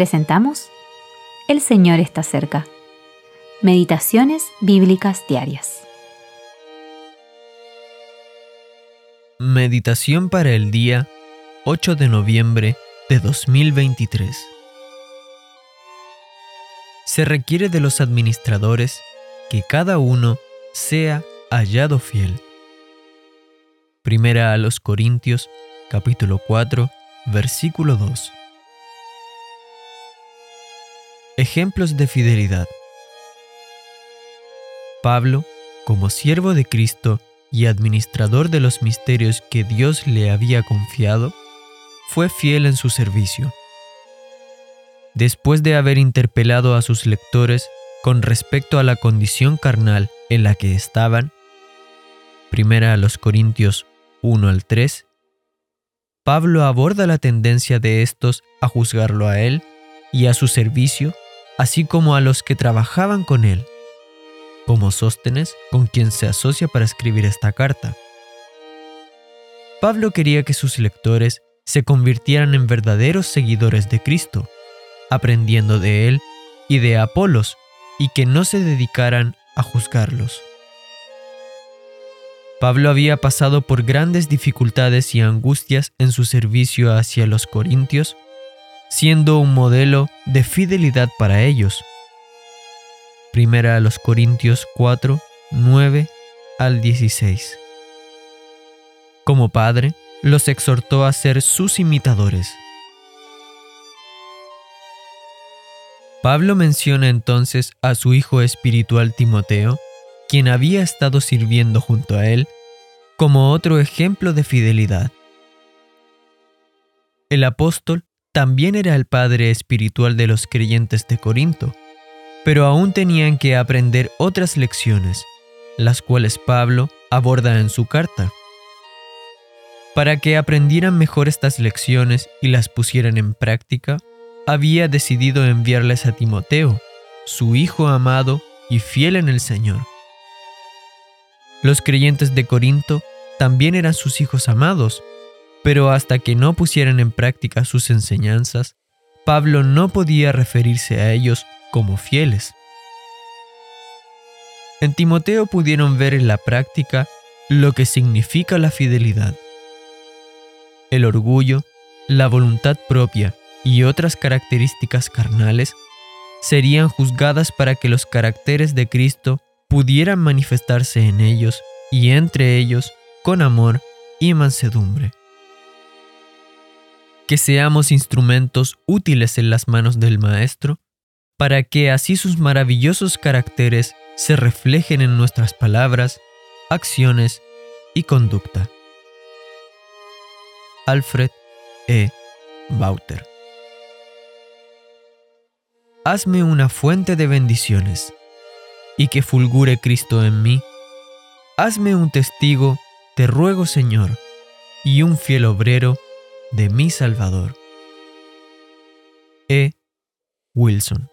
presentamos El Señor está cerca. Meditaciones Bíblicas Diarias. Meditación para el día 8 de noviembre de 2023. Se requiere de los administradores que cada uno sea hallado fiel. Primera a los Corintios, capítulo 4, versículo 2. Ejemplos de fidelidad. Pablo, como siervo de Cristo y administrador de los misterios que Dios le había confiado, fue fiel en su servicio. Después de haber interpelado a sus lectores con respecto a la condición carnal en la que estaban, primera a los Corintios 1 al 3, Pablo aborda la tendencia de estos a juzgarlo a él y a su servicio así como a los que trabajaban con él, como Sóstenes, con quien se asocia para escribir esta carta. Pablo quería que sus lectores se convirtieran en verdaderos seguidores de Cristo, aprendiendo de él y de Apolos, y que no se dedicaran a juzgarlos. Pablo había pasado por grandes dificultades y angustias en su servicio hacia los corintios siendo un modelo de fidelidad para ellos. Primera a los Corintios 4, 9 al 16. Como padre, los exhortó a ser sus imitadores. Pablo menciona entonces a su hijo espiritual Timoteo, quien había estado sirviendo junto a él, como otro ejemplo de fidelidad. El apóstol también era el padre espiritual de los creyentes de Corinto, pero aún tenían que aprender otras lecciones, las cuales Pablo aborda en su carta. Para que aprendieran mejor estas lecciones y las pusieran en práctica, había decidido enviarles a Timoteo, su hijo amado y fiel en el Señor. Los creyentes de Corinto también eran sus hijos amados, pero hasta que no pusieran en práctica sus enseñanzas, Pablo no podía referirse a ellos como fieles. En Timoteo pudieron ver en la práctica lo que significa la fidelidad. El orgullo, la voluntad propia y otras características carnales serían juzgadas para que los caracteres de Cristo pudieran manifestarse en ellos y entre ellos con amor y mansedumbre que seamos instrumentos útiles en las manos del Maestro, para que así sus maravillosos caracteres se reflejen en nuestras palabras, acciones y conducta. Alfred E. Bauter Hazme una fuente de bendiciones, y que fulgure Cristo en mí. Hazme un testigo, te ruego Señor, y un fiel obrero, de mi Salvador. E. Wilson